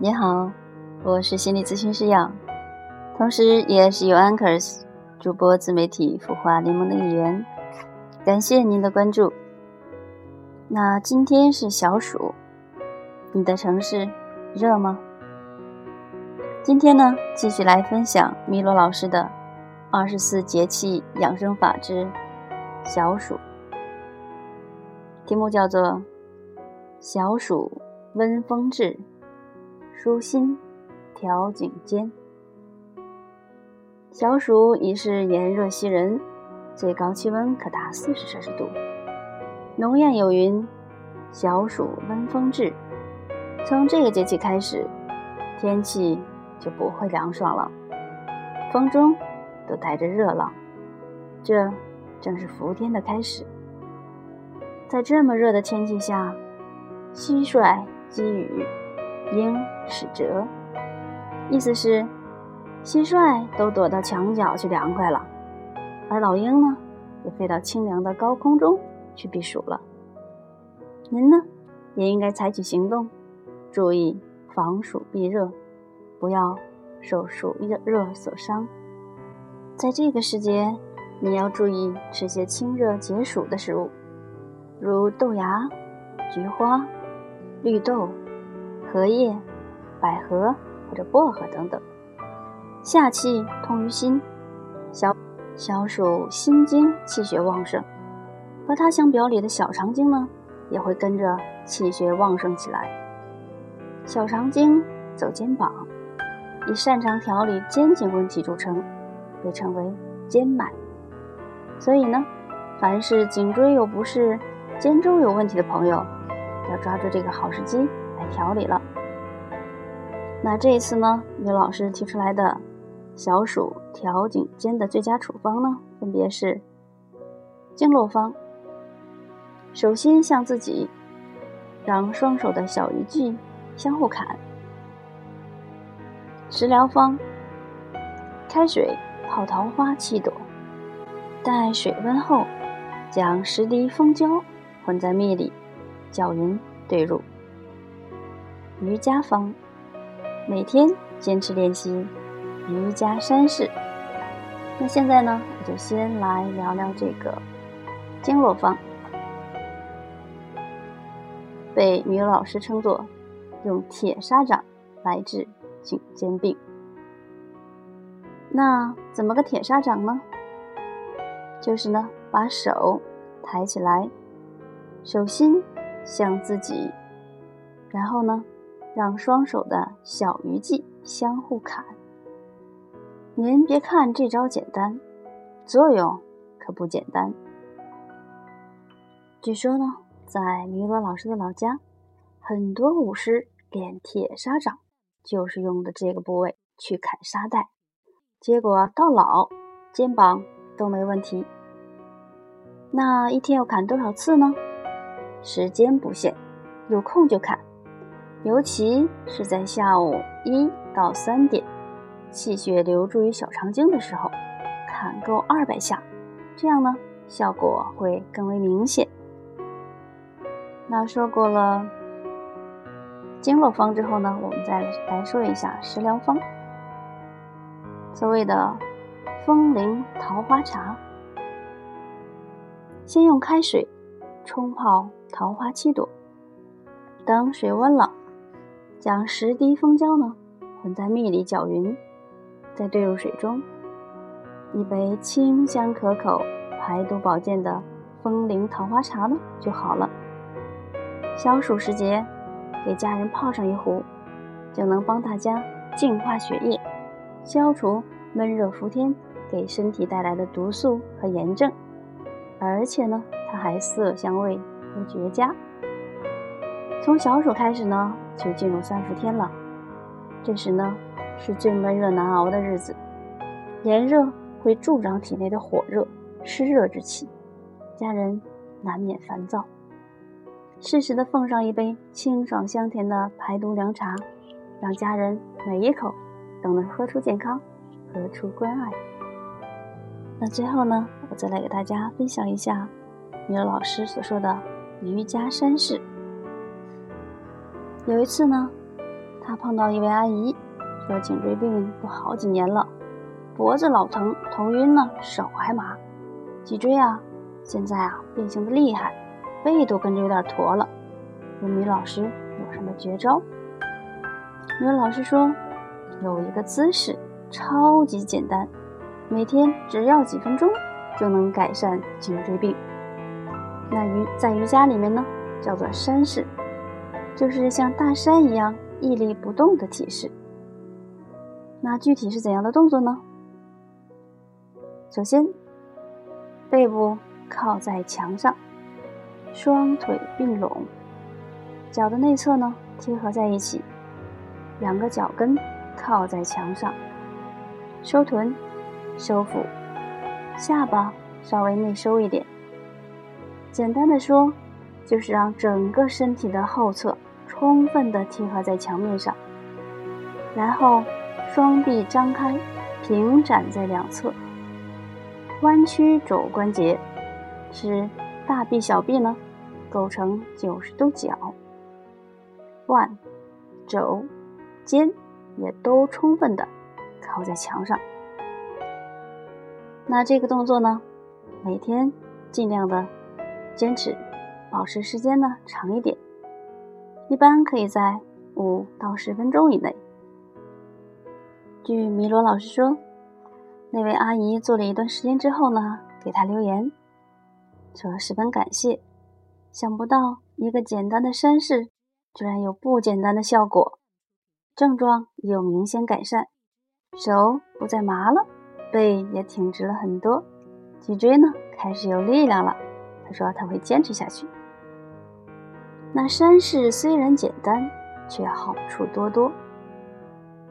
你好，我是心理咨询师杨，同时也是有 Anchors 主播自媒体孵化联盟的一员。感谢您的关注。那今天是小暑，你的城市热吗？今天呢，继续来分享米罗老师的《二十四节气养生法之小暑》，题目叫做“小暑温风至”。舒心，调颈肩。小暑已是炎热袭人，最高气温可达四十摄氏度。农谚有云：“小暑温风至。”从这个节气开始，天气就不会凉爽了，风中都带着热浪。这正是伏天的开始。在这么热的天气下，蟋蟀积雨。鹰使折，意思是蟋蟀都躲到墙角去凉快了，而老鹰呢，也飞到清凉的高空中去避暑了。您呢，也应该采取行动，注意防暑避热，不要受暑热所伤。在这个时节，你要注意吃些清热解暑的食物，如豆芽、菊花、绿豆。荷叶、百合或者薄荷等等，夏气通于心，小小暑心经气血旺盛，和它相表里的小肠经呢，也会跟着气血旺盛起来。小肠经走肩膀，以擅长调理肩颈问题著称，被称为肩脉。所以呢，凡是颈椎有不适、肩周有问题的朋友，要抓住这个好时机。来调理了。那这一次呢，刘老师提出来的小暑调颈肩的最佳处方呢，分别是经络方。手心向自己，让双手的小鱼际相互砍。食疗方：开水泡桃花七朵，待水温后，将十滴蜂胶混在蜜里，搅匀兑入。瑜伽方，每天坚持练习瑜伽山式。那现在呢，我就先来聊聊这个经络方，被女老师称作用铁砂掌来治颈肩病。那怎么个铁砂掌呢？就是呢，把手抬起来，手心向自己，然后呢。让双手的小鱼际相互砍。您别看这招简单，作用可不简单。据说呢，在弥罗老师的老家，很多武师练铁砂掌，就是用的这个部位去砍沙袋，结果到老肩膀都没问题。那一天要砍多少次呢？时间不限，有空就砍。尤其是在下午一到三点，气血流注于小肠经的时候，砍够二百下，这样呢效果会更为明显。那说过了经络方之后呢，我们再来说一下食疗方。所谓的风铃桃花茶，先用开水冲泡桃花七朵，等水温了。将十滴蜂胶呢混在蜜里搅匀，再兑入水中，一杯清香可口、排毒保健的风铃桃花茶呢就好了。消暑时节，给家人泡上一壶，就能帮大家净化血液，消除闷热伏天给身体带来的毒素和炎症。而且呢，它还色香味都绝佳。从小暑开始呢。就进入三伏天了，这时呢是最闷热难熬的日子，炎热会助长体内的火热、湿热之气，家人难免烦躁。适时的奉上一杯清爽香甜的排毒凉茶，让家人每一口都能喝出健康，喝出关爱。那最后呢，我再来给大家分享一下米老师所说的瑜伽山式。有一次呢，他碰到一位阿姨，说颈椎病都好几年了，脖子老疼，头晕呢，手还麻，脊椎啊，现在啊变形的厉害，背都跟着有点驼了。问米老师有什么绝招？米老师说有一个姿势超级简单，每天只要几分钟就能改善颈椎病。那瑜在瑜伽里面呢，叫做山式，就是像大山一样屹立不动的体式。那具体是怎样的动作呢？首先，背部靠在墙上，双腿并拢，脚的内侧呢贴合在一起，两个脚跟靠在墙上，收臀，收腹，下巴稍微内收一点。简单的说，就是让整个身体的后侧充分的贴合在墙面上，然后双臂张开，平展在两侧，弯曲肘关节，使大臂、小臂呢构成九十度角，腕、肘、肩也都充分的靠在墙上。那这个动作呢，每天尽量的。坚持，保持时间呢长一点，一般可以在五到十分钟以内。据米罗老师说，那位阿姨做了一段时间之后呢，给他留言，说十分感谢，想不到一个简单的山式，居然有不简单的效果，症状有明显改善，手不再麻了，背也挺直了很多，脊椎呢开始有力量了。他说他会坚持下去。那山式虽然简单，却好处多多。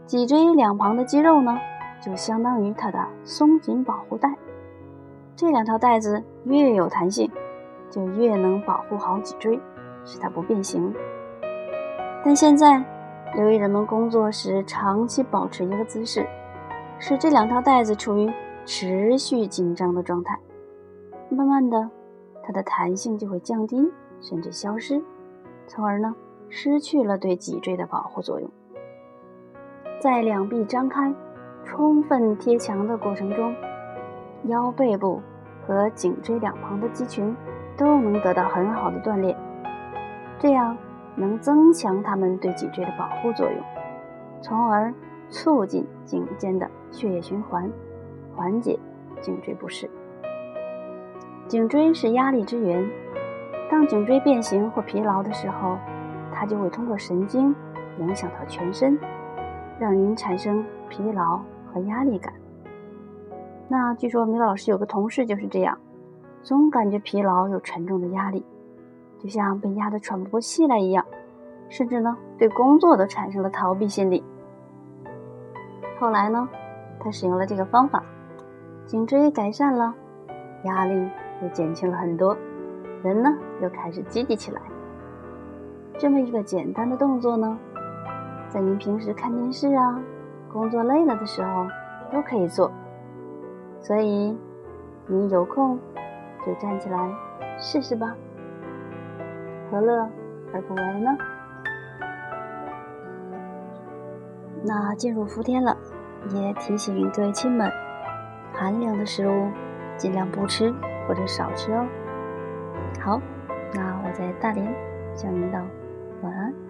脊椎两旁的肌肉呢，就相当于它的松紧保护带。这两条带子越有弹性，就越能保护好脊椎，使它不变形。但现在，由于人们工作时长期保持一个姿势，使这两条带子处于持续紧张的状态，慢慢的。它的弹性就会降低，甚至消失，从而呢失去了对脊椎的保护作用。在两臂张开、充分贴墙的过程中，腰背部和颈椎两旁的肌群都能得到很好的锻炼，这样能增强它们对脊椎的保护作用，从而促进颈肩的血液循环，缓解颈椎不适。颈椎是压力之源，当颈椎变形或疲劳的时候，它就会通过神经影响到全身，让您产生疲劳和压力感。那据说米老师有个同事就是这样，总感觉疲劳又沉重的压力，就像被压得喘不过气来一样，甚至呢对工作都产生了逃避心理。后来呢，他使用了这个方法，颈椎改善了，压力。也减轻了很多，人呢又开始积极起来。这么一个简单的动作呢，在您平时看电视啊、工作累了的时候都可以做。所以，您有空就站起来试试吧，何乐而不为呢？那进入伏天了，也提醒各位亲们，寒凉的食物尽量不吃。或者少吃哦。好，那我在大连向您道晚安。